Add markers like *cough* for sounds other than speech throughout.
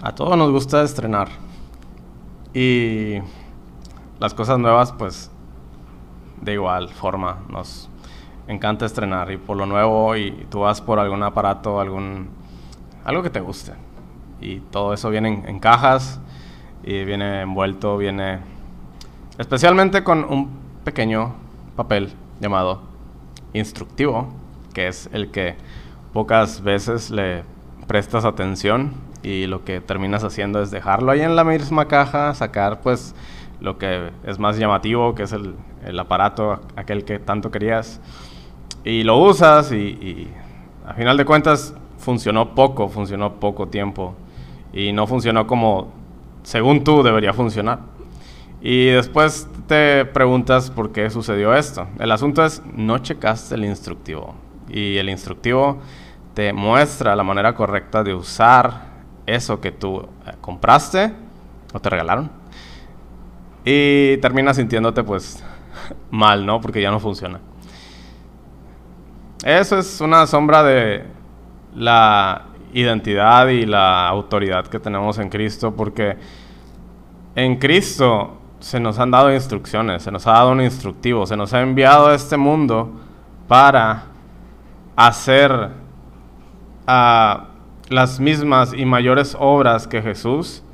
A todos nos gusta estrenar. Y las cosas nuevas, pues, de igual forma, nos encanta estrenar. Y por lo nuevo, y tú vas por algún aparato, algún, algo que te guste. Y todo eso viene en, cajas y viene envuelto, viene especialmente con un pequeño papel llamado instructivo, que es el que pocas veces le prestas atención y lo que terminas haciendo es dejarlo ahí en la misma caja, sacar pues lo que es más llamativo, que es el, el aparato, aquel que tanto querías, y lo usas y, y, a final de cuentas funcionó poco, funcionó poco tiempo y no funcionó como según tú debería funcionar. Y después te preguntas por qué sucedió esto. El asunto es no checaste el instructivo y el instructivo te muestra la manera correcta de usar eso que tú eh, compraste o te regalaron y terminas sintiéndote pues *laughs* mal, ¿no? Porque ya no funciona. Eso es una sombra de la identidad y la autoridad que tenemos en Cristo porque en Cristo se nos han dado instrucciones, se nos ha dado un instructivo, se nos ha enviado a este mundo para hacer uh, las mismas y mayores obras que Jesús.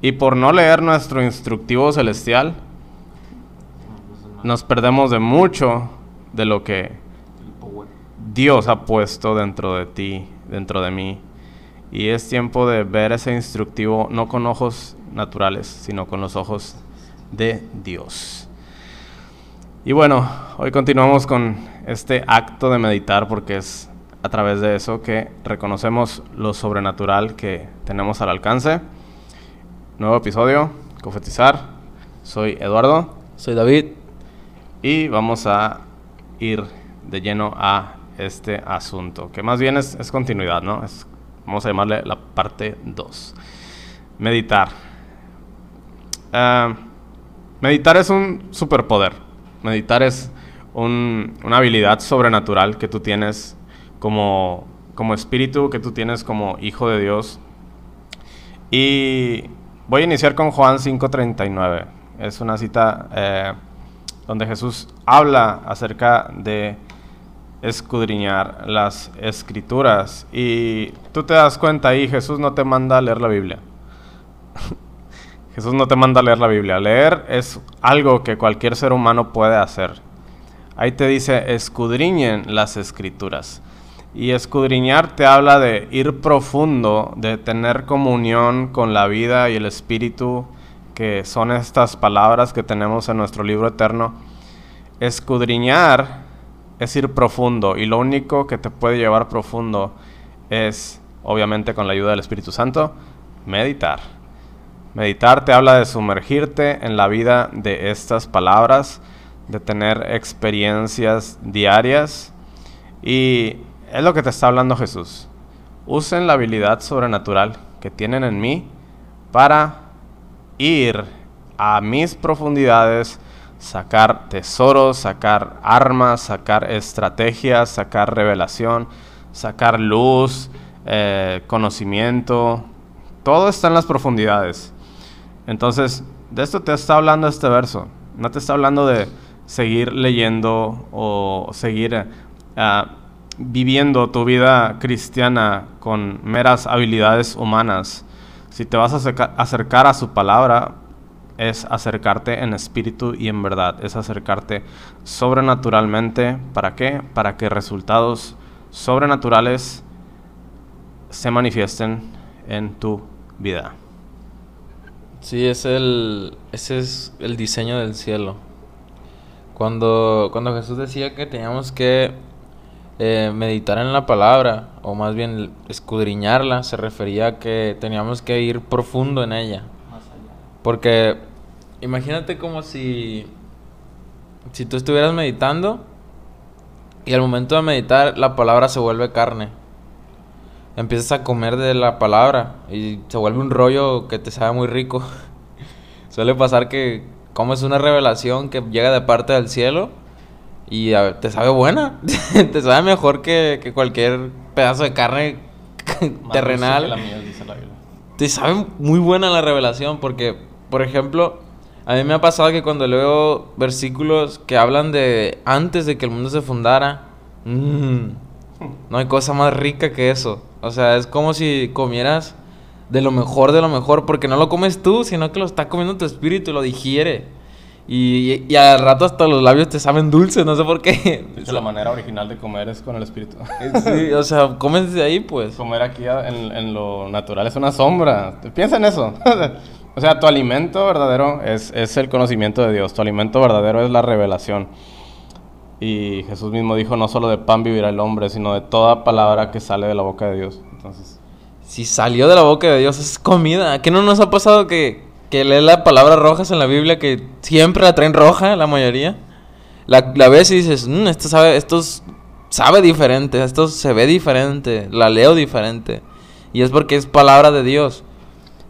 Y por no leer nuestro instructivo celestial nos perdemos de mucho de lo que Dios ha puesto dentro de ti, dentro de mí. Y es tiempo de ver ese instructivo no con ojos naturales, sino con los ojos de Dios. Y bueno, hoy continuamos con este acto de meditar porque es a través de eso que reconocemos lo sobrenatural que tenemos al alcance. Nuevo episodio, Cofetizar. Soy Eduardo. Soy David. Y vamos a ir de lleno a este asunto, que más bien es, es continuidad, ¿no? Es, vamos a llamarle la parte 2. Meditar. Uh, meditar es un superpoder. Meditar es un, una habilidad sobrenatural que tú tienes como, como espíritu que tú tienes como hijo de Dios. Y voy a iniciar con Juan 5:39. Es una cita eh, donde Jesús habla acerca de escudriñar las escrituras. Y tú te das cuenta ahí, Jesús no te manda a leer la Biblia. *laughs* Jesús no te manda a leer la Biblia. Leer es algo que cualquier ser humano puede hacer. Ahí te dice, escudriñen las escrituras. Y escudriñar te habla de ir profundo, de tener comunión con la vida y el espíritu, que son estas palabras que tenemos en nuestro libro eterno. Escudriñar es ir profundo y lo único que te puede llevar profundo es, obviamente con la ayuda del Espíritu Santo, meditar. Meditar te habla de sumergirte en la vida de estas palabras, de tener experiencias diarias y es lo que te está hablando Jesús. Usen la habilidad sobrenatural que tienen en mí para ir a mis profundidades, sacar tesoros, sacar armas, sacar estrategias, sacar revelación, sacar luz, eh, conocimiento. Todo está en las profundidades. Entonces, de esto te está hablando este verso. No te está hablando de seguir leyendo o seguir uh, viviendo tu vida cristiana con meras habilidades humanas. Si te vas a acercar a su palabra, es acercarte en espíritu y en verdad, es acercarte sobrenaturalmente. ¿Para qué? Para que resultados sobrenaturales se manifiesten en tu vida. Sí, es el, ese es el diseño del cielo. Cuando, cuando Jesús decía que teníamos que eh, meditar en la palabra, o más bien escudriñarla, se refería a que teníamos que ir profundo en ella. Porque imagínate como si, si tú estuvieras meditando Y al momento de meditar, la palabra se vuelve carne. Empiezas a comer de la palabra y se vuelve un rollo que te sabe muy rico. *laughs* Suele pasar que comes una revelación que llega de parte del cielo y te sabe buena. *laughs* te sabe mejor que, cualquier pedazo de carne *laughs* terrenal. Te sabe muy buena la revelación porque, por ejemplo, a mí me ha pasado que cuando leo versículos que hablan de antes de que el mundo se fundara, mmm, no hay cosa más rica que eso. O sea, es como si comieras de lo mejor de lo mejor, porque no lo comes tú, sino que lo está comiendo tu espíritu y lo digiere. Y, y, al rato hasta los labios te saben dulces, no sé por qué. la manera original de comer es con el espíritu. sí, o sea, comes de ahí, pues. Comer aquí en, en lo natural es una sombra. Piensa en eso. *laughs* O sea, tu alimento verdadero es, es, el conocimiento de Dios, tu alimento verdadero es la revelación. Y Jesús mismo dijo, no solo de pan vivirá el hombre, sino de toda palabra que sale de la boca de Dios. Entonces... Si salió de la boca de Dios es comida. ¿Qué no nos ha pasado que, que lee la palabra rojas en la Biblia que siempre la traen roja la mayoría? La, la ves y dices, mm, esto, sabe, esto sabe diferente, esto se ve diferente, la leo diferente. Y es porque es palabra de Dios.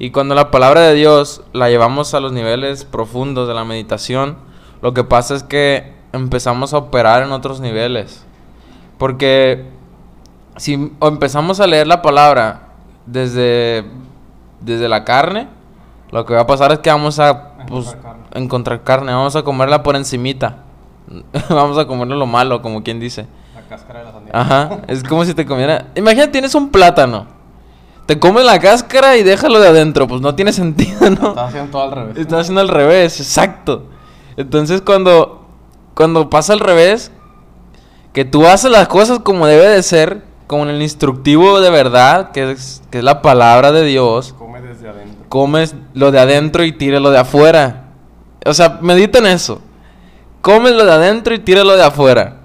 Y cuando la palabra de Dios la llevamos a los niveles profundos de la meditación, lo que pasa es que empezamos a operar en otros niveles. Porque si empezamos a leer la palabra desde, desde la carne, lo que va a pasar es que vamos a pues, encontrar, carne. vamos a comerla por encimita. *laughs* vamos a comerlo lo malo, como quien dice. La cáscara de la sandía. Ajá, es como si te comiera... Imagina, tienes un plátano te comes la cáscara y déjalo de adentro. Pues no tiene *laughs* sentido, ¿no? Estás haciendo todo al revés. Estás haciendo al revés, exacto. Entonces cuando, cuando pasa al revés, que tú haces las cosas como debe de ser, como en el instructivo de verdad, que es, que es la palabra de Dios. Come desde adentro. Comes lo de adentro y lo de afuera. O sea, medita en eso. Comes lo de adentro y lo de afuera.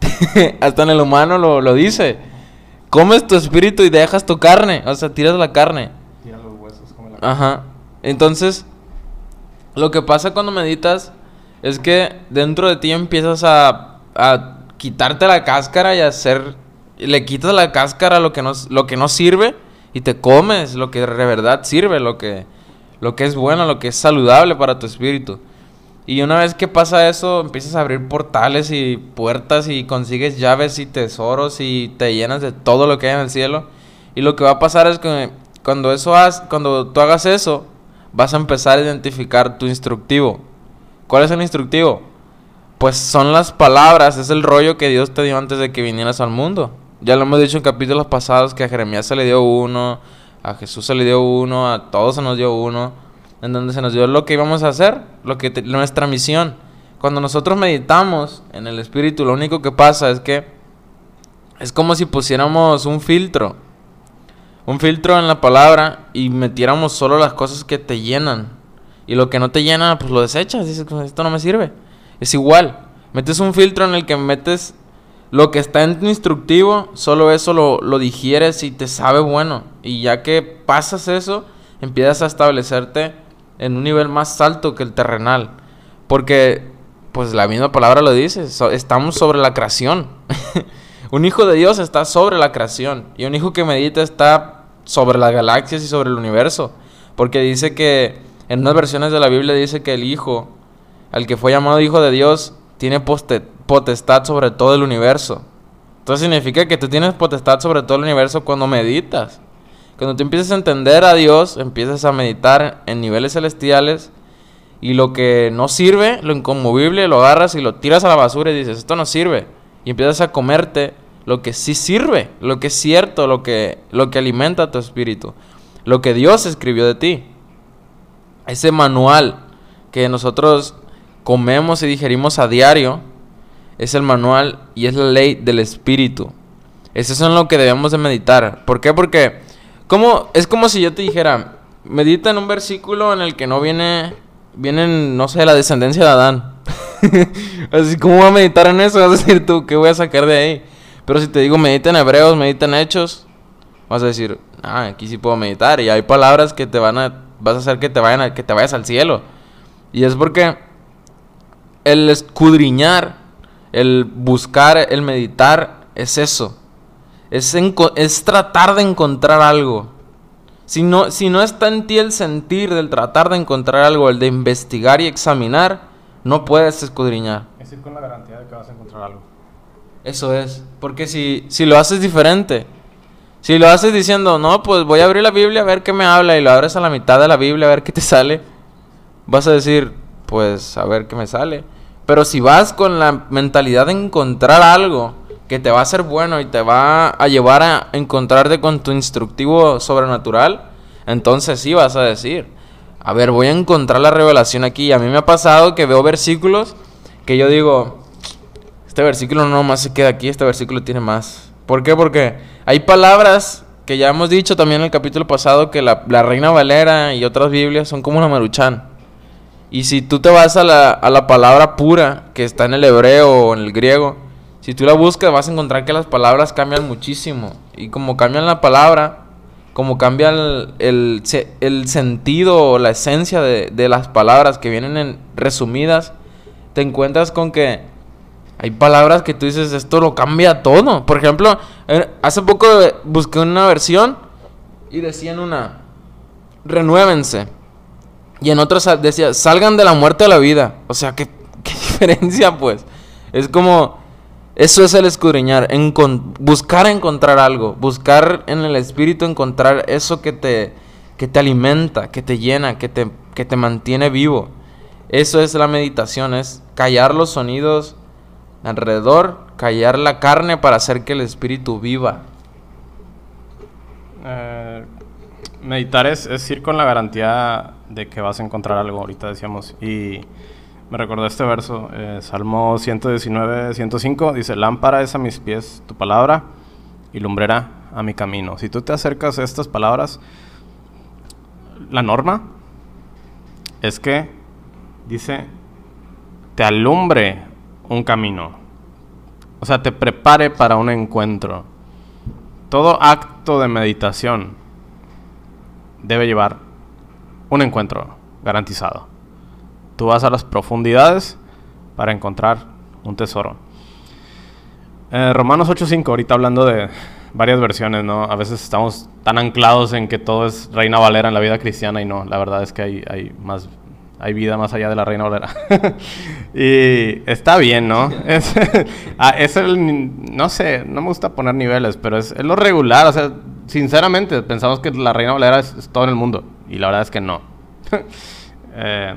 *laughs* Hasta en el humano lo, lo dice comes tu espíritu y dejas tu carne. O sea, tiras la carne. Tira los huesos, come la carne. Ajá. Entonces, lo que pasa cuando meditas es que dentro de ti empiezas a, a quitarte la cáscara y a hacer. Le quitas la cáscara a lo que no, lo que no sirve y te comes lo que de verdad sirve, lo que, lo que es bueno, lo que es saludable para tu espíritu. Y una vez que pasa eso, empiezas a abrir portales y puertas y consigues llaves y tesoros y te llenas de todo lo que hay en el cielo. Y lo que va a pasar es que cuando eso has, cuando tú hagas eso, vas a empezar a identificar tu instructivo. ¿Cuál es el instructivo? Pues son las palabras, es el rollo que Dios te dio antes de que vinieras al mundo. Ya lo hemos dicho en capítulos pasados que a Jeremías se le dio uno, a Jesús se le dio uno, a todos se nos dio uno en donde se nos dio lo que íbamos a hacer, lo que nuestra misión. Cuando nosotros meditamos en el espíritu, lo único que pasa es que es como si pusiéramos un filtro, un filtro en la palabra y metiéramos solo las cosas que te llenan. Y lo que no te llena, pues lo desechas, dices, pues, esto no me sirve. Es igual, metes un filtro en el que metes lo que está en tu instructivo, solo eso lo, lo digieres y te sabe bueno. Y ya que pasas eso, empiezas a establecerte en un nivel más alto que el terrenal. Porque, pues la misma palabra lo dice, estamos sobre la creación. *laughs* un hijo de Dios está sobre la creación. Y un hijo que medita está sobre las galaxias y sobre el universo. Porque dice que, en unas versiones de la Biblia dice que el hijo, al que fue llamado hijo de Dios, tiene potestad sobre todo el universo. Entonces significa que tú tienes potestad sobre todo el universo cuando meditas. Cuando tú empiezas a entender a Dios, empiezas a meditar en niveles celestiales y lo que no sirve, lo inconmovible, lo agarras y lo tiras a la basura y dices, esto no sirve. Y empiezas a comerte lo que sí sirve, lo que es cierto, lo que, lo que alimenta tu espíritu, lo que Dios escribió de ti. Ese manual que nosotros comemos y digerimos a diario es el manual y es la ley del espíritu. Eso es en lo que debemos de meditar. ¿Por qué? Porque es como si yo te dijera, medita en un versículo en el que no viene, vienen, no sé, la descendencia de Adán. *laughs* Así, ¿cómo voy a meditar en eso? *laughs* Vas a decir tú, ¿qué voy a sacar de ahí? Pero si te digo, medita en Hebreos, medita en Hechos, vas a decir, ah, aquí sí puedo meditar. Y hay palabras que te van a, vas a hacer que te, vayan a, que te vayas al cielo. Y es porque el escudriñar El buscar, el meditar es eso. Es, es tratar de encontrar algo. Si no, si no está en ti el sentir del tratar de encontrar algo, el de investigar y examinar, no puedes escudriñar. Es ir con la garantía de que vas a encontrar algo. Eso es. Porque si, si lo haces diferente, si lo haces diciendo, no, pues voy a abrir la Biblia a ver qué me habla y lo abres a la mitad de la Biblia a ver qué te sale, vas a decir, pues a ver qué me sale. Pero si vas con la mentalidad de encontrar algo que te va a ser bueno y te va a llevar a encontrarte con tu instructivo sobrenatural, entonces sí vas a decir, a ver, voy a encontrar la revelación aquí. A mí me ha pasado que veo versículos que yo digo, este versículo no más se queda aquí, este versículo tiene más. ¿Por qué? Porque hay palabras que ya hemos dicho también en el capítulo pasado que la, Reina Valera y otras Biblias son como una maruchan. Y si tú te vas a la, a la palabra pura que está en el hebreo o en el griego, si tú la buscas vas a encontrar que las palabras cambian muchísimo. Y como cambian la palabra, como cambia el, el, sentido o la esencia de, de, las palabras que vienen en, resumidas, te encuentras con que hay palabras que tú dices, esto lo cambia todo. Por ejemplo, hace poco busqué una versión y decían una, renuévense. Y en otras decía, salgan de la muerte a la vida. O sea, ¿qué, qué *laughs* diferencia pues? Es como, eso es el escudriñar, buscar encontrar algo, buscar en el espíritu encontrar eso que te, que te alimenta, que te llena, que te, que te mantiene vivo. Eso es la meditación, es callar los sonidos alrededor, callar la carne para hacer que el espíritu viva. Eh, meditar es, es, ir con la garantía de que vas a encontrar algo, ahorita decíamos. Y me recordó este verso, eh, Salmo 119, 105, dice, lámpara es a mis pies tu palabra y lumbrera a mi camino. Si tú te acercas a estas palabras, la norma es que, dice, te alumbre un camino. O sea, te prepare para un encuentro. Todo acto de meditación debe llevar un encuentro garantizado. Tú vas a las profundidades para encontrar un tesoro. Eh, Romanos 8.5, ahorita hablando de varias versiones, ¿no? A veces estamos tan anclados en que todo es Reina Valera en la vida cristiana y no, la verdad es que hay, hay más hay vida más allá de la Reina Valera. *laughs* y está bien, ¿no? *laughs* es, ah, es, el, no sé, no me gusta poner niveles, pero es, es, lo regular. O sea, sinceramente, pensamos que la Reina Valera es, todo en el mundo. Y la verdad es que no. *laughs* eh,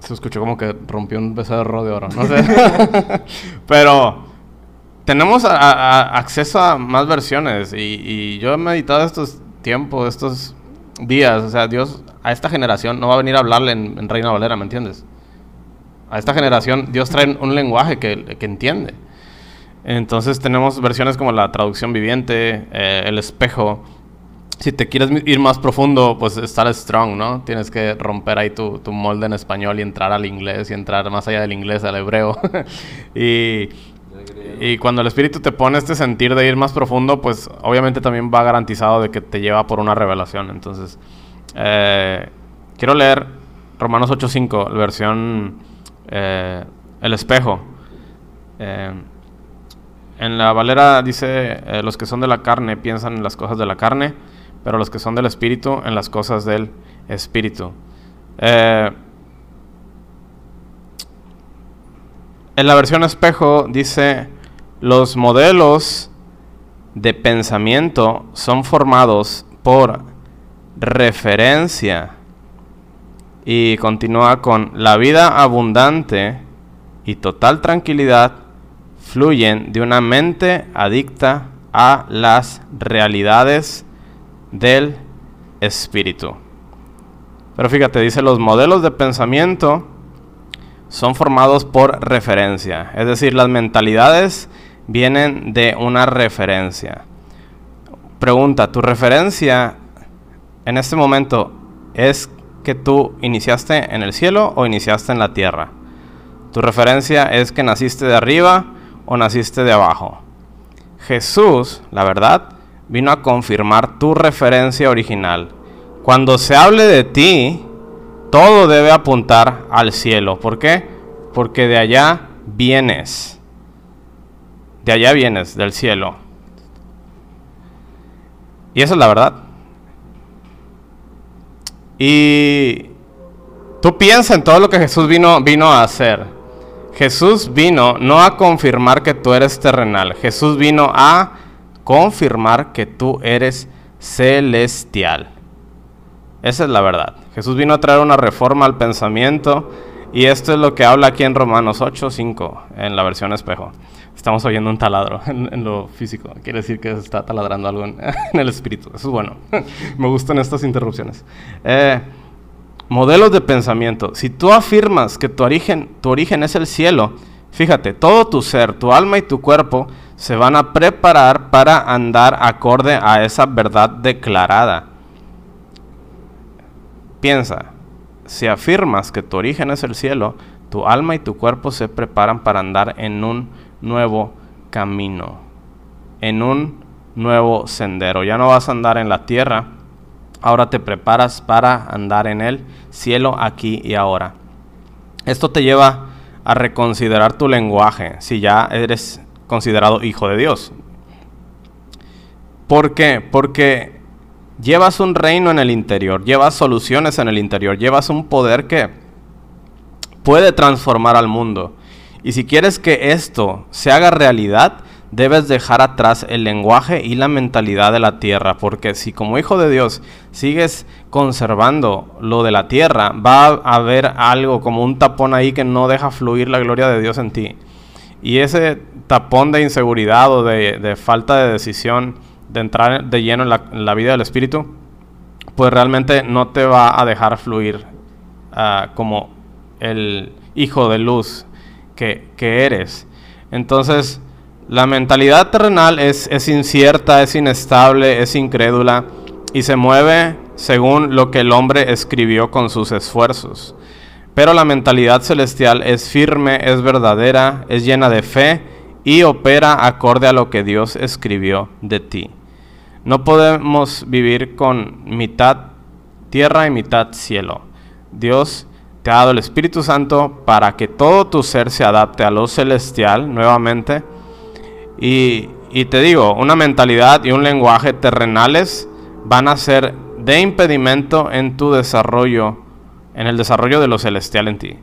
se escuchó como que rompió un becerro de oro, no sé. *laughs* pero tenemos acceso a más versiones. Y, y yo he meditado estos tiempos, estos días. O sea, Dios a esta generación no va a venir a hablarle en, Reina Valera, ¿me entiendes? A esta generación Dios trae un lenguaje que, entiende. Entonces tenemos versiones como la traducción viviente, eh, el espejo. Si te quieres ir más profundo, pues estar strong, ¿no? Tienes que romper ahí tu, tu molde en español y entrar al inglés y entrar más allá del inglés al hebreo. *laughs* y, y cuando el espíritu te pone este sentir de ir más profundo, pues obviamente también va garantizado de que te lleva por una revelación. Entonces, eh, quiero leer Romanos 8.5, la versión eh, El espejo. Eh, en la Valera dice, los que son de la carne piensan en las cosas de la carne, pero los que son del espíritu en las cosas del espíritu. en la versión espejo dice, los modelos de pensamiento son formados por referencia. Y continúa con la vida abundante y total tranquilidad fluyen de una mente adicta a las realidades del espíritu. Pero fíjate, dice, los modelos de pensamiento son formados por referencia, es decir, las mentalidades vienen de una referencia. Pregunta, ¿tu referencia en este momento es que tú iniciaste en el cielo o iniciaste en la tierra. Tu referencia es que naciste de arriba o naciste de abajo. Jesús, la verdad, vino a confirmar tu referencia original. Cuando se hable de ti, todo debe apuntar al cielo. ¿Por qué? Porque de allá vienes. De allá vienes, del cielo. Y esa es la verdad. Y tú piensas en todo lo que Jesús vino, vino a hacer. Jesús vino no a confirmar que tú eres terrenal. Jesús vino a confirmar que tú eres celestial. Esa es la verdad. Jesús vino a traer una reforma al pensamiento y esto es lo que habla aquí en Romanos 8, 5, en la versión espejo. Estamos oyendo un taladro *laughs* en, lo físico. Quiere decir que se está taladrando algo en, *laughs* el espíritu. Eso es bueno. *laughs* Me gustan estas interrupciones. Eh, modelos de pensamiento. Si tú afirmas que tu origen, tu origen es el cielo, fíjate, todo tu ser, tu alma y tu cuerpo se van a preparar para andar acorde a esa verdad declarada. Piensa, si afirmas que tu origen es el cielo, tu alma y tu cuerpo se preparan para andar en un nuevo camino, en un nuevo sendero. Ya no vas a andar en la tierra, ahora te preparas para andar en el cielo aquí y ahora. Esto te lleva a reconsiderar tu lenguaje si ya eres considerado hijo de Dios. ¿Por qué? Porque llevas un reino en el interior, llevas soluciones en el interior, llevas un poder que puede transformar al mundo. Y si quieres que esto se haga realidad, debes dejar atrás el lenguaje y la mentalidad de la tierra, porque si como hijo de Dios sigues conservando lo de la tierra, va a haber algo como un tapón ahí que no deja fluir la gloria de Dios en ti. Y ese tapón de inseguridad o de, falta de decisión de entrar de lleno en la, vida del Espíritu, pues realmente no te va a dejar fluir ah, como el hijo de luz que, eres. Entonces, la mentalidad terrenal es, es incierta, es inestable, es incrédula y se mueve según lo que el hombre escribió con sus esfuerzos. Pero la mentalidad celestial es firme, es verdadera, es llena de fe y opera acorde a lo que Dios escribió de ti. No podemos vivir con mitad tierra y mitad cielo. Dios te ha dado el Espíritu Santo para que todo tu ser se adapte a lo celestial nuevamente. Y, y te digo, una mentalidad y un lenguaje terrenales van a ser de impedimento en tu desarrollo, en el desarrollo de lo celestial en ti.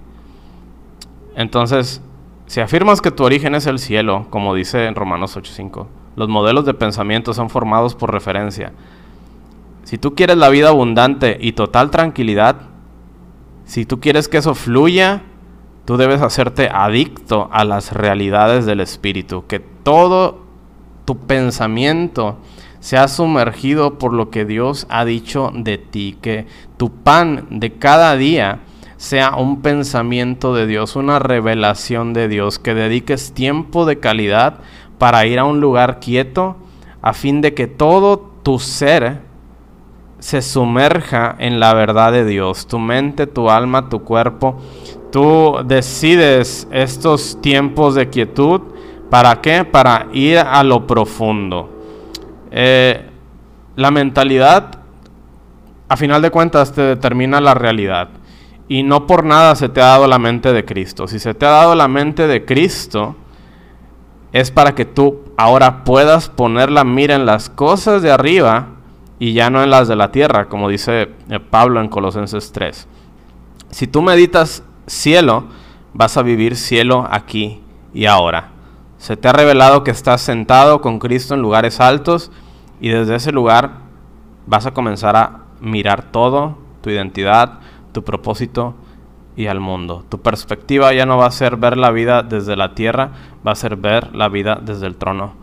Entonces, si afirmas que tu origen es el cielo, como dice en Romanos 8:5, los modelos de pensamiento son formados por referencia. Si tú quieres la vida abundante y total tranquilidad, si tú quieres que eso fluya, tú debes hacerte adicto a las realidades del espíritu, que todo tu pensamiento sea sumergido por lo que Dios ha dicho de ti, que tu pan de cada día sea un pensamiento de Dios, una revelación de Dios, que dediques tiempo de calidad para ir a un lugar quieto a fin de que todo tu ser se sumerja en la verdad de Dios, tu mente, tu alma, tu cuerpo. Tú decides estos tiempos de quietud, ¿para qué? Para ir a lo profundo. Eh, la mentalidad, a final de cuentas, te determina la realidad. Y no por nada se te ha dado la mente de Cristo. Si se te ha dado la mente de Cristo, es para que tú ahora puedas poner la mira en las cosas de arriba y ya no en las de la tierra, como dice eh, Pablo en Colosenses 3. Si tú meditas cielo, vas a vivir cielo aquí y ahora. Se te ha revelado que estás sentado con Cristo en lugares altos y desde ese lugar vas a comenzar a mirar todo, tu identidad, tu propósito y al mundo. Tu perspectiva ya no va a ser ver la vida desde la tierra, va a ser ver la vida desde el trono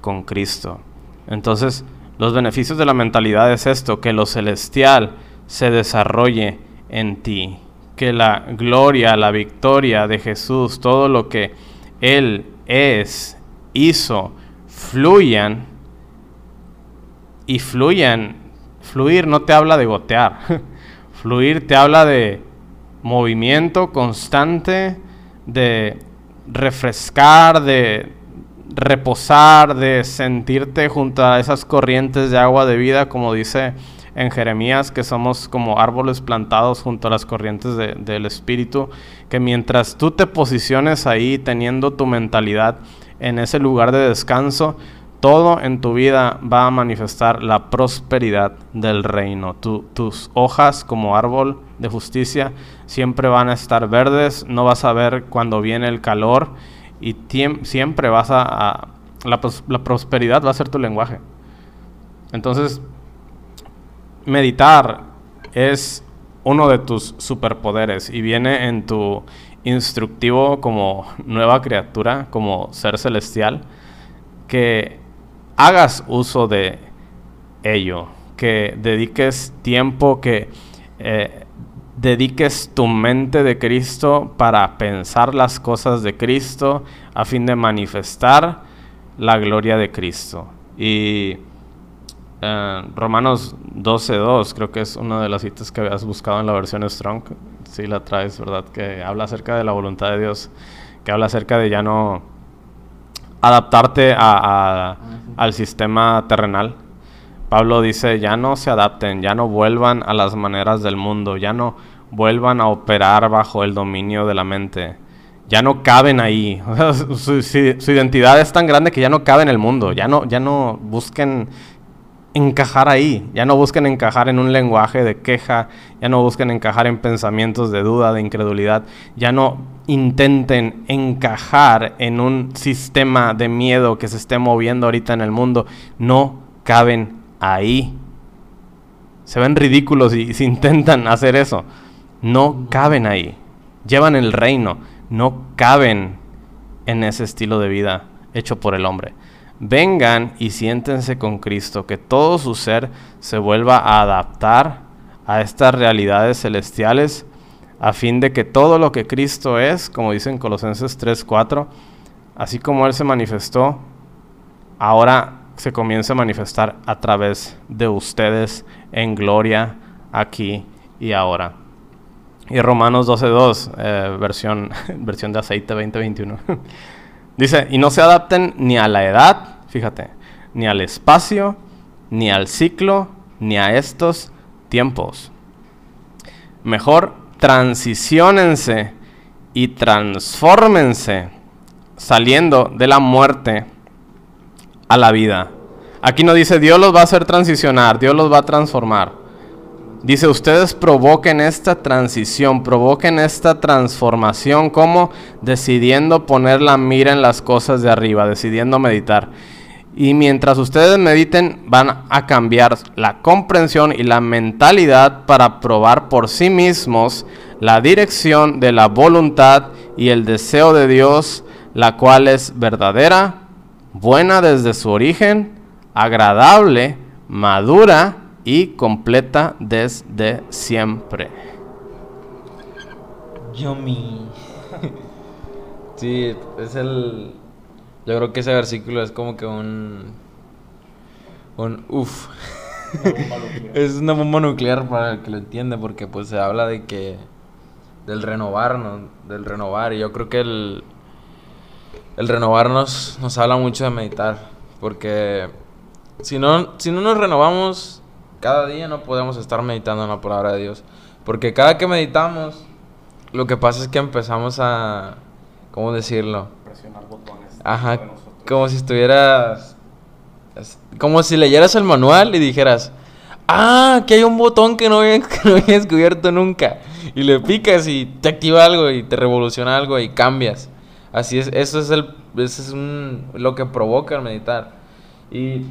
con Cristo. Entonces, los beneficios de la mentalidad es esto, que lo celestial se desarrolle en ti, que la gloria, la victoria de Jesús, todo lo que Él es, hizo, fluyan y fluyan. Fluir no te habla de gotear. *laughs* Fluir te habla de movimiento constante, de refrescar, de reposar, de sentirte junto a esas corrientes de agua de vida, como dice en Jeremías, que somos como árboles plantados junto a las corrientes del Espíritu, que mientras tú te posiciones ahí teniendo tu mentalidad en ese lugar de descanso, todo en tu vida va a manifestar la prosperidad del reino. tus hojas como árbol de justicia siempre van a estar verdes, no vas a ver cuando viene el calor y siempre vas a... la, la prosperidad va a ser tu lenguaje. Entonces, meditar es uno de tus superpoderes y viene en tu instructivo como nueva criatura, como ser celestial, que hagas uso de ello, que dediques tiempo, que eh, dediques tu mente de Cristo para pensar las cosas de Cristo a fin de manifestar la gloria de Cristo. Y eh, Romanos 12.2 creo que es una de las citas que habías buscado en la versión Strong. Si la traes, ¿verdad? Que habla acerca de la voluntad de Dios, que habla acerca de ya no adaptarte a, al sistema terrenal. Pablo dice, ya no se adapten, ya no vuelvan a las maneras del mundo, ya no vuelvan a operar bajo el dominio de la mente. Ya no caben ahí. *laughs* su, su, identidad es tan grande que ya no cabe en el mundo. Ya no, ya no busquen encajar ahí. Ya no busquen encajar en un lenguaje de queja, ya no busquen encajar en pensamientos de duda, de incredulidad, ya no intenten encajar en un sistema de miedo que se esté moviendo ahorita en el mundo. No caben ahí. Se ven ridículos y si intentan hacer eso. No caben ahí. Llevan el reino. No caben en ese estilo de vida hecho por el hombre vengan y siéntense con Cristo, que todo su ser se vuelva a adaptar a estas realidades celestiales, a fin de que todo lo que Cristo es, como dice en Colosenses 3:4, así como Él se manifestó, ahora se comienza a manifestar a través de ustedes en gloria aquí y ahora. Y Romanos 12.2, eh, versión, *laughs* versión de aceite 2021. *laughs* Dice, y no se adapten ni a la edad, fíjate, ni al espacio, ni al ciclo, ni a estos tiempos. Mejor transiciónense y transfórmense saliendo de la muerte a la vida. Aquí no dice Dios los va a hacer transicionar, Dios los va a transformar. Dice, ustedes provoquen esta transición, provoquen esta transformación como decidiendo poner la mira en las cosas de arriba, decidiendo meditar. Y mientras ustedes mediten, van a cambiar la comprensión y la mentalidad para probar por sí mismos la dirección de la voluntad y el deseo de Dios, la cual es verdadera, buena desde su origen, agradable, madura y completa desde siempre. Yummy. sí, es el. Yo creo que ese versículo es como que un. Un uff. es una bomba nuclear para el que lo entiende, porque pues se habla de que. Del renovarnos, del renovar. Y yo creo que el. El renovarnos nos habla mucho de meditar. Porque si no, si no nos renovamos, cada día no podemos estar meditando en la palabra de Dios. Porque cada que meditamos, lo que pasa es que empezamos a, ¿cómo decirlo? Presionar botones. Ajá, como si estuvieras, como si leyeras el manual y dijeras, ah, que hay un botón que no había, *laughs* que no había descubierto nunca. Y le picas y te activa algo y te revoluciona algo y cambias. Así es, eso es, el, eso es un, lo que provoca el meditar. Y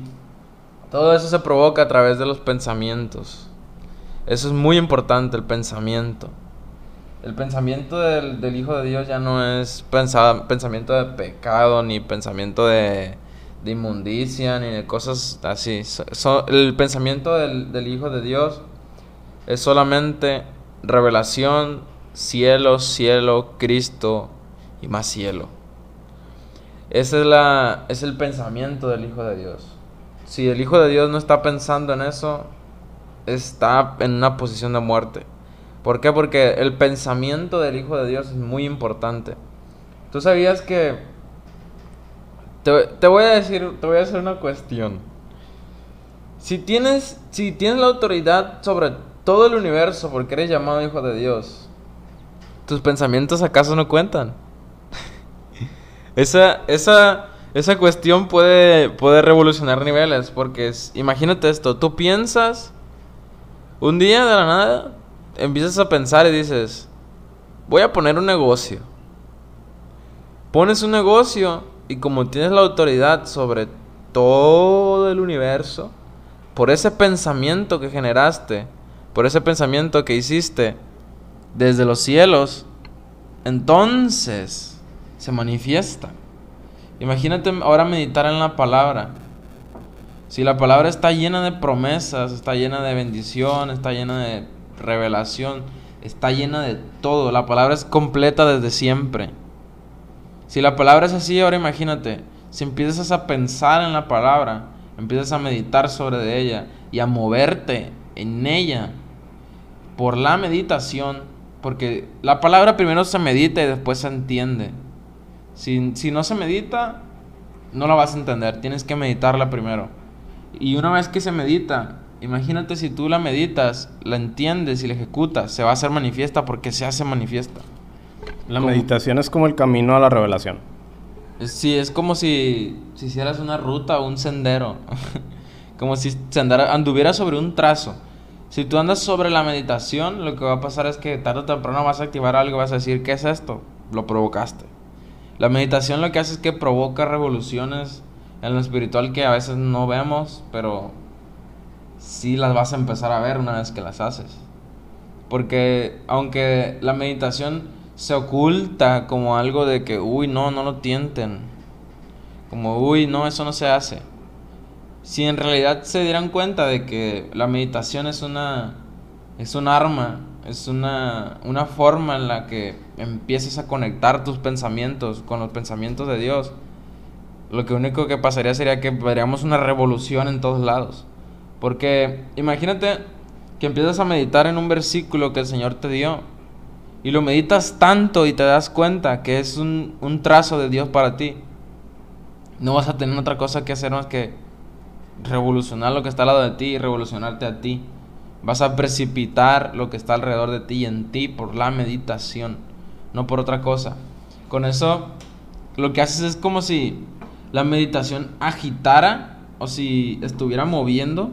todo eso se provoca a través de los pensamientos. Eso es muy importante, el pensamiento. El pensamiento del, Hijo de Dios ya no es pensamiento de pecado, ni pensamiento de, inmundicia, ni de cosas así. el pensamiento del, Hijo de Dios es solamente revelación, cielo, cielo, Cristo y más cielo. Ese es, la, es el pensamiento del Hijo de Dios si el Hijo de Dios no está pensando en eso, está en una posición de muerte. ¿Por qué? Porque el pensamiento del Hijo de Dios es muy importante. ¿Tú sabías que... Te, voy a decir, te voy a hacer una cuestión. Si tienes, si tienes la autoridad sobre todo el universo porque eres llamado Hijo de Dios, ¿tus pensamientos acaso no cuentan? *laughs* esa, esa esa cuestión puede, puede revolucionar niveles, porque es, imagínate esto, tú piensas, un día de la nada, empiezas a pensar y dices, voy a poner un negocio. Pones un negocio y como tienes la autoridad sobre todo el universo, por ese pensamiento que generaste, por ese pensamiento que hiciste desde los cielos, entonces se manifiesta. Imagínate ahora meditar en la palabra. Si la palabra está llena de promesas, está llena de bendición, está llena de revelación, está llena de todo. La palabra es completa desde siempre. Si la palabra es así, ahora imagínate, si empiezas a pensar en la palabra, empiezas a meditar sobre ella y a moverte en ella por la meditación, porque la palabra primero se medita y después se entiende. Si, no se medita, no la vas a entender. Tienes que meditarla primero. Y una vez que se medita, imagínate si tú la meditas, la entiendes y la ejecutas, se va a hacer manifiesta porque se hace manifiesta. La meditación es como el camino a la revelación. Sí, es como si, si hicieras una ruta o un sendero. *laughs* como si anduvieras sobre un trazo. Si tú andas sobre la meditación, lo que va a pasar es que tarde o temprano vas a activar algo, vas a decir, ¿qué es esto? Lo provocaste. La meditación lo que hace es que provoca revoluciones en lo espiritual que a veces no vemos, pero sí las vas a empezar a ver una vez que las haces. Porque aunque la meditación se oculta como algo de que, uy, no, no lo tienten. Como, uy, no, eso no se hace. Si en realidad se dieran cuenta de que la meditación es una es un arma es una, una forma en la que empiezas a conectar tus pensamientos con los pensamientos de Dios. Lo que único que pasaría sería que veríamos una revolución en todos lados. Porque imagínate que empiezas a meditar en un versículo que el Señor te dio y lo meditas tanto y te das cuenta que es un, un trazo de Dios para ti. No vas a tener otra cosa que hacer más que revolucionar lo que está al lado de ti y revolucionarte a ti. Vas a precipitar lo que está alrededor de ti y en ti por la meditación, no por otra cosa. Con eso, lo que haces es como si la meditación agitara o si estuviera moviendo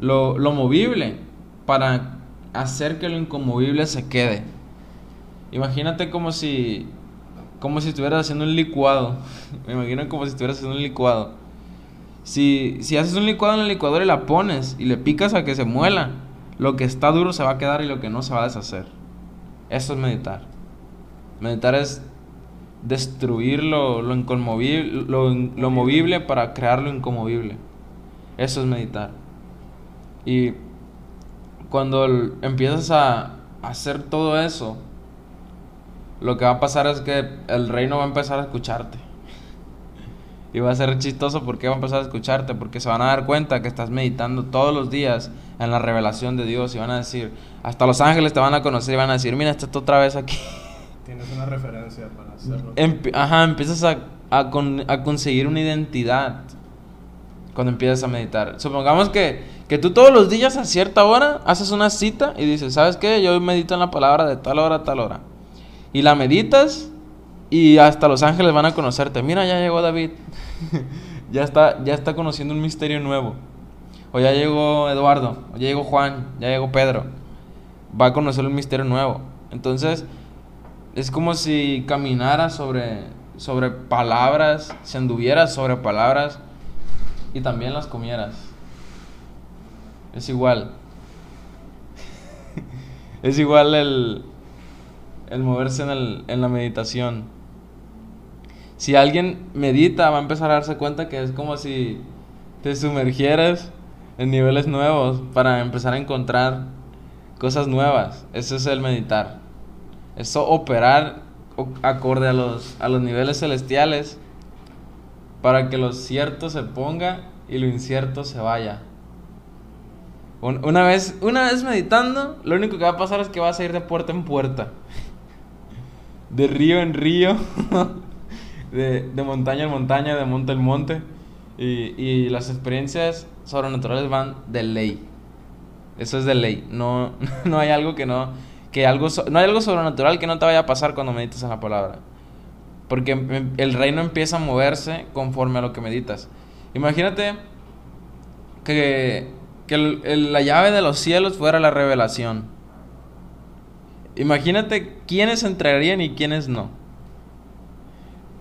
lo, lo movible para hacer que lo inconmovible se quede. Imagínate como si como si estuvieras haciendo un licuado. *laughs* Me imagino como si estuvieras haciendo un licuado. Si, si haces un licuado en la licuadora y la pones y le picas a que se muela, lo que está duro se va a quedar y lo que no se va a deshacer. Eso es meditar. Meditar es destruir lo, lo, lo, movible para crear lo incomovible. Eso es meditar. Y cuando empiezas a hacer todo eso, lo que va a pasar es que el reino va a empezar a escucharte. Y va a ser chistoso porque va a empezar a escucharte, porque se van a dar cuenta que estás meditando todos los días en la revelación de Dios y van a decir, hasta los ángeles te van a conocer y van a decir, mira, está otra vez aquí. *laughs* Tienes una referencia para hacerlo. ajá, empiezas a, a, a, conseguir una identidad cuando empiezas a meditar. Supongamos que, que tú todos los días a cierta hora haces una cita y dices, ¿sabes qué? Yo medito en la palabra de tal hora a tal hora. Y la meditas y hasta los ángeles van a conocerte. Mira, ya llegó David. *laughs* ya, está, ya está conociendo un misterio nuevo. O ya llegó Eduardo. O ya llegó Juan. Ya llegó Pedro. Va a conocer un misterio nuevo. Entonces, es como si caminara sobre, sobre palabras. Si anduvieras sobre palabras. Y también las comieras. Es igual. *laughs* es igual el, el moverse en, el, en la meditación si alguien medita, va a empezar a darse cuenta que es como si te sumergieras en niveles nuevos para empezar a encontrar cosas nuevas. Eso es el meditar. Eso operar acorde a los, a los niveles celestiales para que lo cierto se ponga y lo incierto se vaya. Una vez, una vez meditando, lo único que va a pasar es que vas a ir de puerta en puerta. *laughs* De río en río. *laughs* de, montaña en montaña, de monte en monte. Y, y las experiencias sobrenaturales van de ley. Eso es de ley. No, *laughs* no hay algo que no. Que algo, no hay algo sobrenatural que no te vaya a pasar cuando meditas en la palabra. Porque el reino empieza a moverse conforme a lo que meditas. Imagínate que, que la llave de los cielos fuera la revelación. Imagínate quiénes entrarían y quiénes no.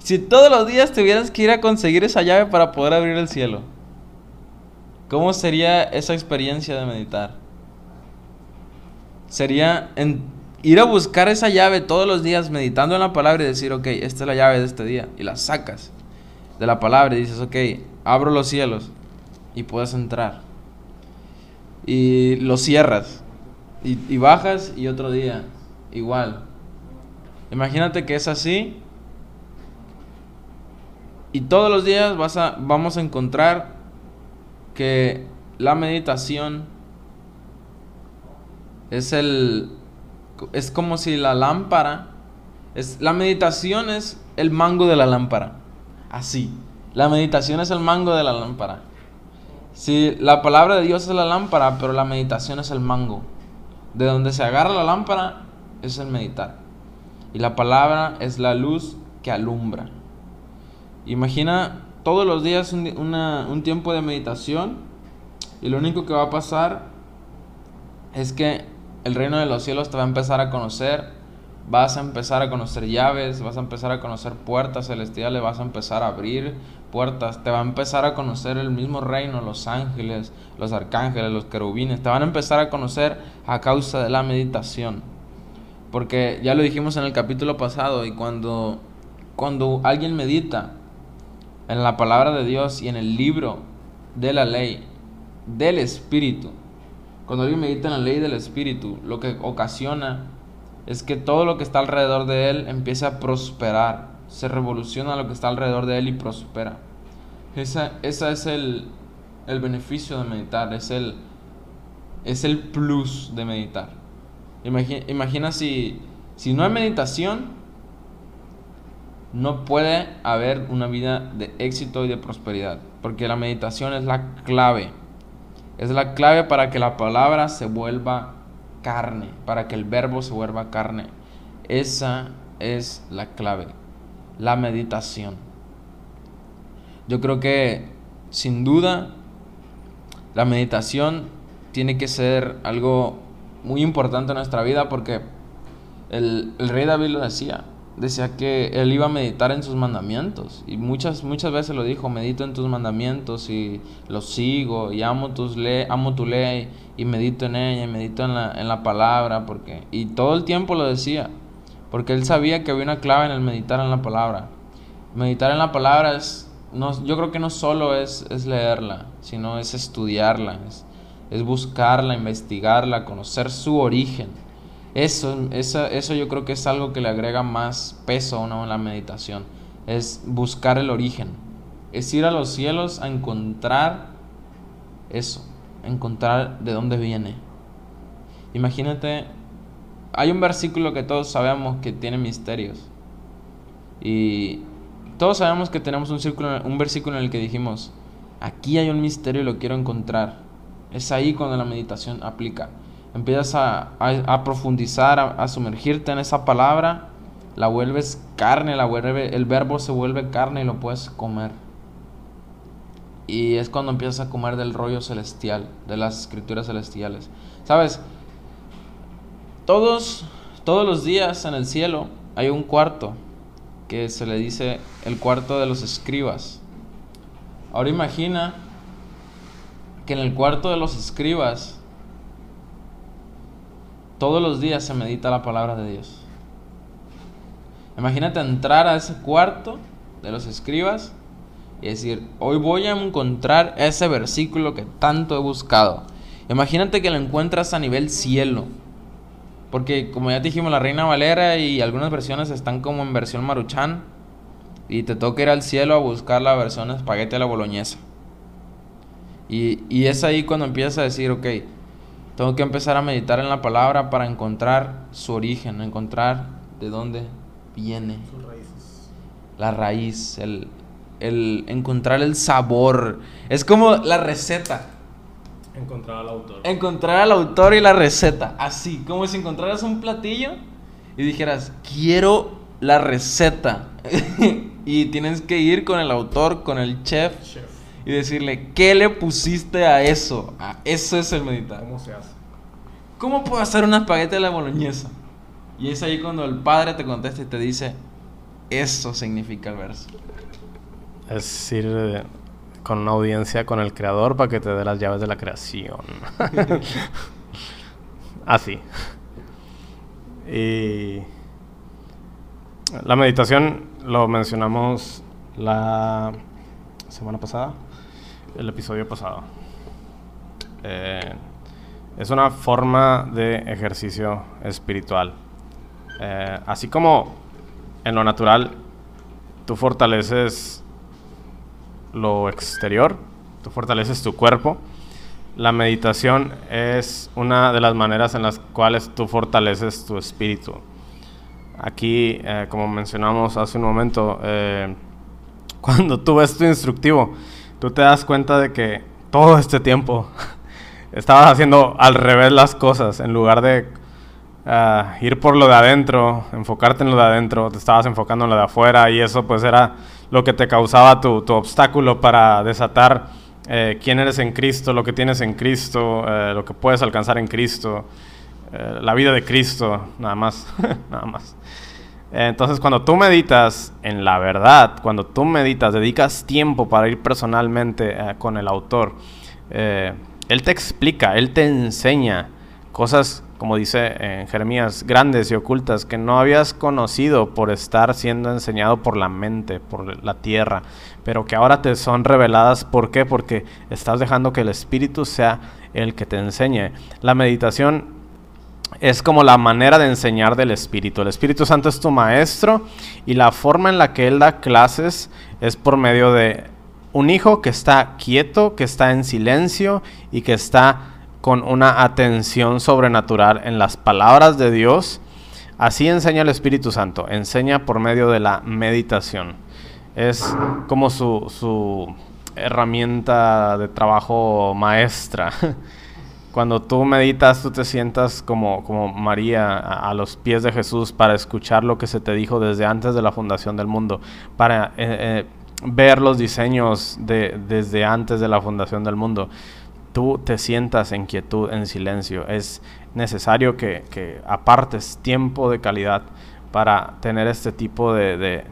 Si todos los días tuvieras que ir a conseguir esa llave para poder abrir el cielo, ¿cómo sería esa experiencia de meditar? Sería en- ir a buscar esa llave todos los días meditando en la palabra y decir, ok, esta es la llave de este día. Y la sacas de la palabra y dices, ok, abro los cielos y puedes entrar. Y lo cierras. Y bajas y otro día, igual. Imagínate que es así. Y todos los días vas a, vamos a encontrar que la meditación es el es como si la lámpara es la meditación es el mango de la lámpara. Así. La meditación es el mango de la lámpara. Si la palabra de Dios es la lámpara, pero la meditación es el mango. De donde se agarra la lámpara es el meditar. Y la palabra es la luz que alumbra. Imagina todos los días un, tiempo de meditación y lo único que va a pasar es que el reino de los cielos te va a empezar a conocer, vas a empezar a conocer llaves, vas a empezar a conocer puertas celestiales, vas a empezar a abrir puertas, te va a empezar a conocer el mismo reino, los ángeles, los arcángeles, los querubines, te van a empezar a conocer a causa de la meditación. Porque ya lo dijimos en el capítulo pasado y cuando cuando alguien medita en la palabra de Dios y en el libro de la ley del Espíritu, cuando alguien medita en la ley del Espíritu, lo que ocasiona es que todo lo que está alrededor de él empieza a prosperar, se revoluciona lo que está alrededor de él y prospera. Esa, esa es el, el beneficio de meditar, es el, es el plus de meditar. Imagina, imagina si, si no hay meditación, no puede haber una vida de éxito y de prosperidad, porque la meditación es la clave. Es la clave para que la palabra se vuelva carne, para que el verbo se vuelva carne. Esa es la clave, la meditación. Yo creo que sin duda la meditación tiene que ser algo muy importante en nuestra vida porque el, rey David lo decía, decía que él iba a meditar en sus mandamientos y muchas muchas veces lo dijo, medito en tus mandamientos y los sigo y amo tus le amo tu ley y medito en ella y medito en la, en la palabra porque y todo el tiempo lo decía, porque él sabía que había una clave en el meditar en la palabra. Meditar en la palabra es no, yo creo que no solo es, es leerla, sino es estudiarla, es, es buscarla, investigarla, conocer su origen. Eso, eso, eso yo creo que es algo que le agrega más peso a uno en la meditación. Es buscar el origen. Es ir a los cielos a encontrar eso. a encontrar de dónde viene. Imagínate, hay un versículo que todos sabemos que tiene misterios. Y todos sabemos que tenemos un, círculo, un versículo en el que dijimos, aquí hay un misterio y lo quiero encontrar. Es ahí cuando la meditación aplica empiezas a, a, profundizar, a, a, sumergirte en esa palabra, la vuelves carne, la vuelve, el verbo se vuelve carne y lo puedes comer. Y es cuando empiezas a comer del rollo celestial, de las escrituras celestiales. ¿Sabes? Todos, todos los días en el cielo hay un cuarto que se le dice el cuarto de los escribas. Ahora imagina que en el cuarto de los escribas todos los días se medita la palabra de Dios. Imagínate entrar a ese cuarto de los escribas y decir, hoy voy a encontrar ese versículo que tanto he buscado. Imagínate que lo encuentras a nivel cielo. Porque como ya te dijimos, la Reina Valera y algunas versiones están como en versión maruchan. Y te toca ir al cielo a buscar la versión espagueti a la boloñesa. Y, y es ahí cuando empiezas a decir, ok, tengo que empezar a meditar en la palabra para encontrar su origen, encontrar de dónde viene. Sus raíces. La raíz, el, el encontrar el sabor. Es como la receta. Encontrar al autor. Encontrar al autor y la receta. Así, como si encontraras un platillo y dijeras, quiero la receta. *laughs* y tienes que ir con el autor, con el chef, Chef. Y decirle, ¿qué le pusiste a eso? A eso es el meditar. ¿Cómo se hace? ¿Cómo puedo hacer una espagueti a la boloñesa? Y es ahí cuando el padre te contesta y te dice, eso significa el verso. Es ir eh, con una audiencia con el creador para que te dé las llaves de la creación. *laughs* Así. Y la meditación lo mencionamos la semana pasada, el episodio pasado. Eh, es una forma de ejercicio espiritual. Eh, así como en lo natural tú fortaleces lo exterior, tú fortaleces tu cuerpo. La meditación es una de las maneras en las cuales tú fortaleces tu espíritu. Aquí, eh, como mencionamos hace un momento, *laughs* cuando tú ves tu instructivo, tú te das cuenta de que todo este tiempo *laughs* estabas haciendo al revés las cosas. En lugar de ah, ir por lo de adentro, enfocarte en lo de adentro, te estabas enfocando en lo de afuera y eso pues era lo que te causaba tu, tu obstáculo para desatar eh, quién eres en Cristo, lo que tienes en Cristo, eh, lo que puedes alcanzar en Cristo, eh, la vida de Cristo, nada más, *laughs* nada más. Eh, Entonces, cuando tú meditas en la verdad, cuando tú meditas, dedicas tiempo para ir personalmente eh, con el autor, eh, él te explica, él te enseña cosas, como dice en Jeremías, grandes y ocultas que no habías conocido por estar siendo enseñado por la mente, por la tierra, pero que ahora te son reveladas. ¿Por qué? Porque estás dejando que el Espíritu sea el que te enseñe. La meditación es como la manera de enseñar del Espíritu. El Espíritu Santo es tu maestro y la forma en la que Él da clases es por medio de un hijo que está quieto, que está en silencio y que está con una atención sobrenatural en las palabras de Dios. Así enseña el Espíritu Santo, enseña por medio de la meditación. Es como su, su herramienta de trabajo maestra. *laughs* Cuando tú meditas, tú te sientas como, como María a, los pies de Jesús para escuchar lo que se te dijo desde antes de la fundación del mundo, para eh, eh, ver los diseños de, desde antes de la fundación del mundo. Tú te sientas en quietud, en silencio. Es necesario que, que apartes tiempo de calidad para tener este tipo de,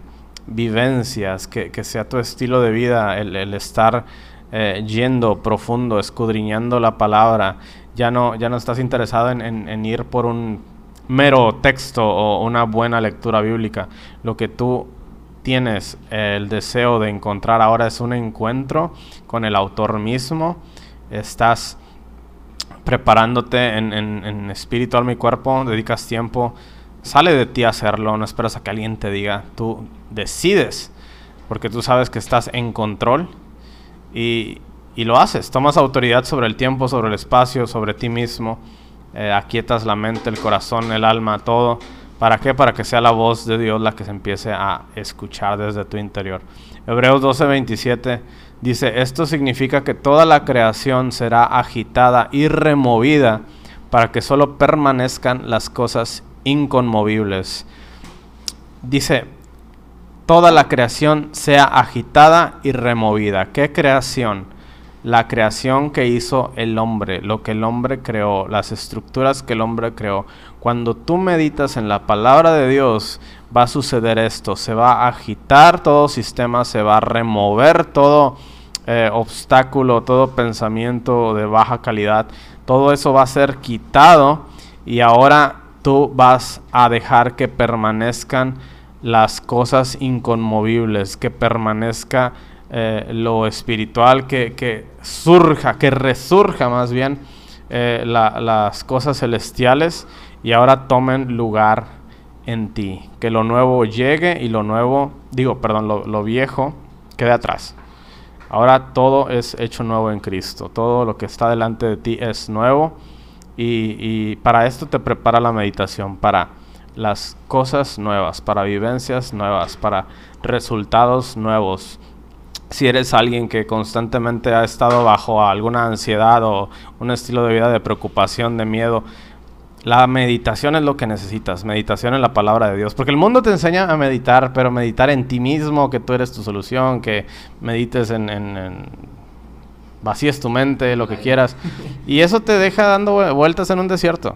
vivencias, que, que sea tu estilo de vida, el estar eh, yendo profundo, escudriñando la palabra. Ya no, ya no estás interesado en, ir por un mero texto o una buena lectura bíblica. Lo que tú tienes eh, el deseo de encontrar ahora es un encuentro con el autor mismo. Estás preparándote en, en- en espíritu, alma y cuerpo, dedicas tiempo, sale de ti hacerlo, no esperas a que alguien te diga, tú decides, porque tú sabes que estás en control y, y lo haces, tomas autoridad sobre el tiempo, sobre el espacio, sobre ti mismo, eh, aquietas la mente, el corazón, el alma, todo. ¿Para qué? Para que sea la voz de Dios la que se empiece a escuchar desde tu interior. Hebreos 12:27 dice, esto significa que toda la creación será agitada y removida para que solo permanezcan las cosas inconmovibles. Dice, toda la creación sea agitada y removida. ¿Qué creación? La creación que hizo el hombre, lo que el hombre creó, las estructuras que el hombre creó. Cuando tú meditas en la palabra de Dios, va a suceder esto. Se va a agitar todo sistema, se va a remover todo eh, obstáculo, todo pensamiento de baja calidad. Todo eso va a ser quitado y ahora tú vas a dejar que permanezcan las cosas inconmovibles, que permanezca eh, lo espiritual, que, que surja, que resurja más bien eh, la- las cosas celestiales y ahora tomen lugar en ti. Que lo nuevo llegue y lo nuevo, digo, perdón, lo, lo viejo quede atrás. Ahora todo es hecho nuevo en Cristo. Todo lo que está delante de ti es nuevo. Y, y para esto te prepara la meditación, para las cosas nuevas, para vivencias nuevas, para resultados nuevos. Si eres alguien que constantemente ha estado bajo alguna ansiedad o un estilo de vida de preocupación, de miedo, la meditación es lo que necesitas, meditación en la palabra de Dios. Porque el mundo te enseña a meditar, pero meditar en ti mismo, que tú eres tu solución, que medites en, en, vacíes tu mente, lo que quieras. Y eso te deja dando vueltas en un desierto.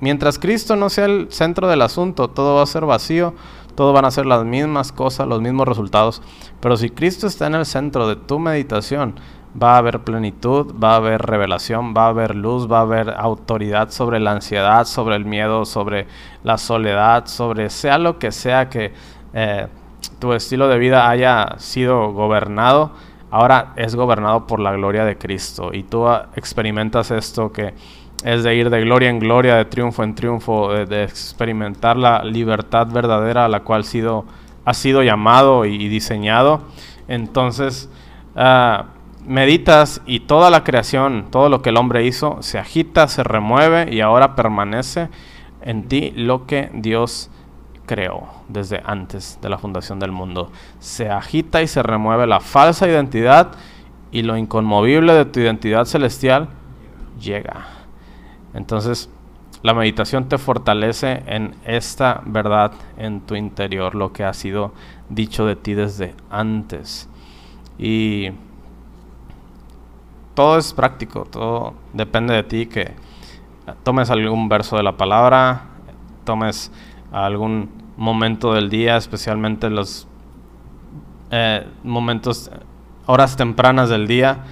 Mientras Cristo no sea el centro del asunto, todo va a ser vacío, todo van a ser las mismas cosas, los mismos resultados. Pero si Cristo está en el centro de tu meditación, va a haber plenitud, va a haber revelación, va a haber luz, va a haber autoridad sobre la ansiedad, sobre el miedo, sobre la soledad, sobre sea lo que sea que eh, tu estilo de vida haya sido gobernado, ahora es gobernado por la gloria de Cristo. Y tú ah, experimentas esto que es de ir de gloria en gloria, de triunfo en triunfo, de, experimentar la libertad verdadera a la cual sido, has sido llamado y, diseñado. Entonces, uh, meditas y toda la creación, todo lo que el hombre hizo, se agita, se remueve y ahora permanece en ti lo que Dios creó desde antes de la fundación del mundo. Se agita y se remueve la falsa identidad y lo inconmovible de tu identidad celestial llega. Entonces, la meditación te fortalece en esta verdad en tu interior, lo que ha sido dicho de ti desde antes. Y todo es práctico, todo depende de ti que tomes algún verso de la palabra, tomes algún momento del día, especialmente los eh, momentos, horas tempranas del día,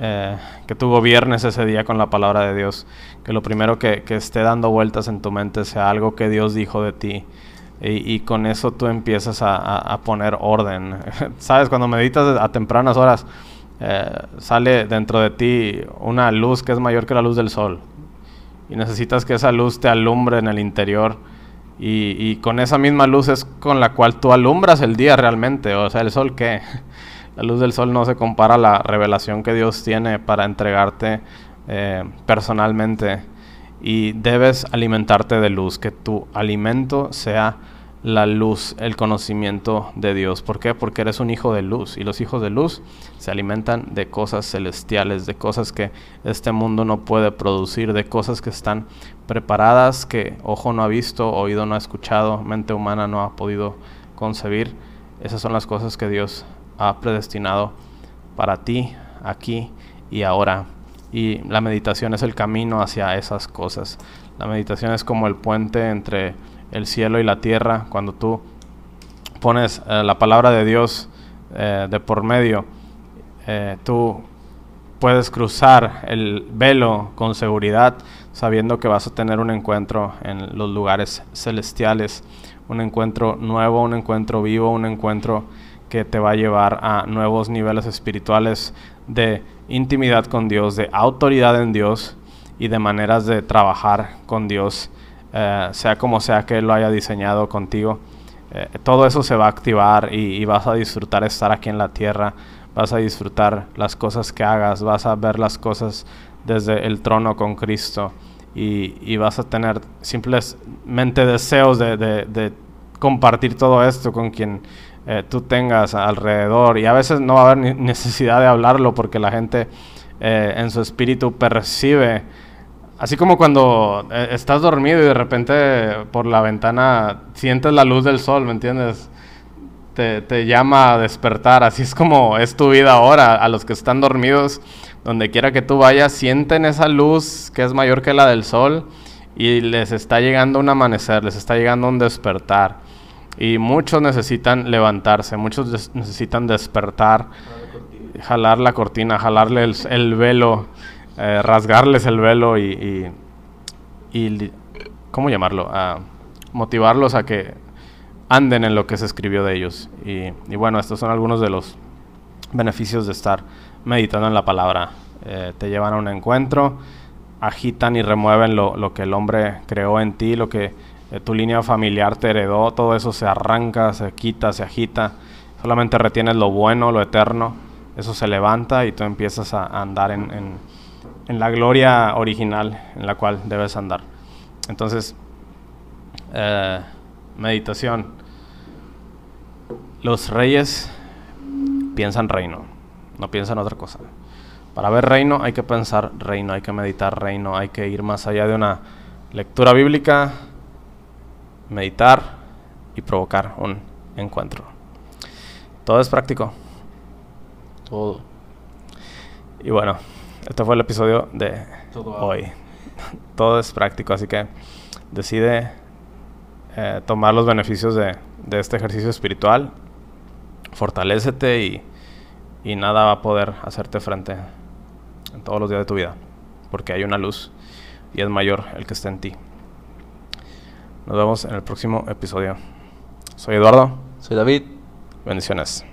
eh, que tú gobiernes ese día con la palabra de Dios, que lo primero que, esté dando vueltas en tu mente sea algo que Dios dijo de ti. Y, con eso tú empiezas a, a poner orden. *laughs* Sabes, cuando meditas a tempranas horas, eh, sale dentro de ti una luz que es mayor que la luz del sol. Y necesitas que esa luz te alumbre en el interior. Y, con esa misma luz es con la cual tú alumbras el día realmente. O sea, el sol qué? La luz del sol no se compara a la revelación que Dios tiene para entregarte eh, personalmente. Y debes alimentarte de luz, que tu alimento sea la luz, el conocimiento de Dios. ¿Por qué? Porque eres un hijo de luz y los hijos de luz se alimentan de cosas celestiales, de cosas que este mundo no puede producir, de cosas que están preparadas, que ojo no ha visto, oído no ha escuchado, mente humana no ha podido concebir. Esas son las cosas que Dios ha predestinado para ti, aquí y ahora. Y la meditación es el camino hacia esas cosas. La meditación es como el puente entre el cielo y la tierra, cuando tú pones eh, la palabra de Dios eh, de por medio, eh, tú puedes cruzar el velo con seguridad, sabiendo que vas a tener un encuentro en los lugares celestiales, un encuentro nuevo, un encuentro vivo, un encuentro que te va a llevar a nuevos niveles espirituales de intimidad con Dios, de autoridad en Dios y de maneras de trabajar con Dios eh, sea como sea que Él lo haya diseñado contigo, eh, todo eso se va a activar y, vas a disfrutar estar aquí en la tierra, vas a disfrutar las cosas que hagas, vas a ver las cosas desde el trono con Cristo y, vas a tener simplemente deseos de, compartir todo esto con quien eh, tú tengas alrededor y a veces no va a haber *laughs* necesidad de hablarlo porque la gente en su espíritu percibe Así como cuando eh, estás dormido y de repente por la ventana sientes la luz del sol, ¿me entiendes? Te, llama a despertar. Así es como es tu vida ahora. A los que están dormidos, donde quiera que tú vayas, sienten esa luz que es mayor que la del sol y les está llegando un amanecer, les está llegando un despertar. Y muchos necesitan levantarse, muchos necesitan despertar, jalar la cortina, jalarle el velo eh, rasgarles el velo y, y, ¿cómo llamarlo? A motivarlos a que anden en lo que se escribió de ellos. Y, bueno, estos son algunos de los beneficios de estar meditando en la palabra. Eh, te llevan a un encuentro, agitan y remueven lo, que el hombre creó en ti, lo que eh, tu línea familiar te heredó, todo eso se arranca, se quita, se agita. Solamente retienes lo bueno, lo eterno. Eso se levanta y tú empiezas a, andar en en la gloria original en la cual debes andar. Entonces, eh, meditación. Los reyes piensan reino, no piensan otra cosa. Para ver reino hay que pensar reino, hay que meditar reino, hay que ir más allá de una lectura bíblica, meditar y provocar un encuentro. Todo es práctico. Todo. Y bueno, este fue el episodio de Todo hoy. *laughs* Todo es práctico, así que decide eh, tomar los beneficios de, de este ejercicio espiritual. Fortalécete y, y nada va a poder hacerte frente en todos los días de tu vida. Porque hay una luz y es mayor el que está en ti. Nos vemos en el próximo episodio. Soy Eduardo. Soy David. Bendiciones.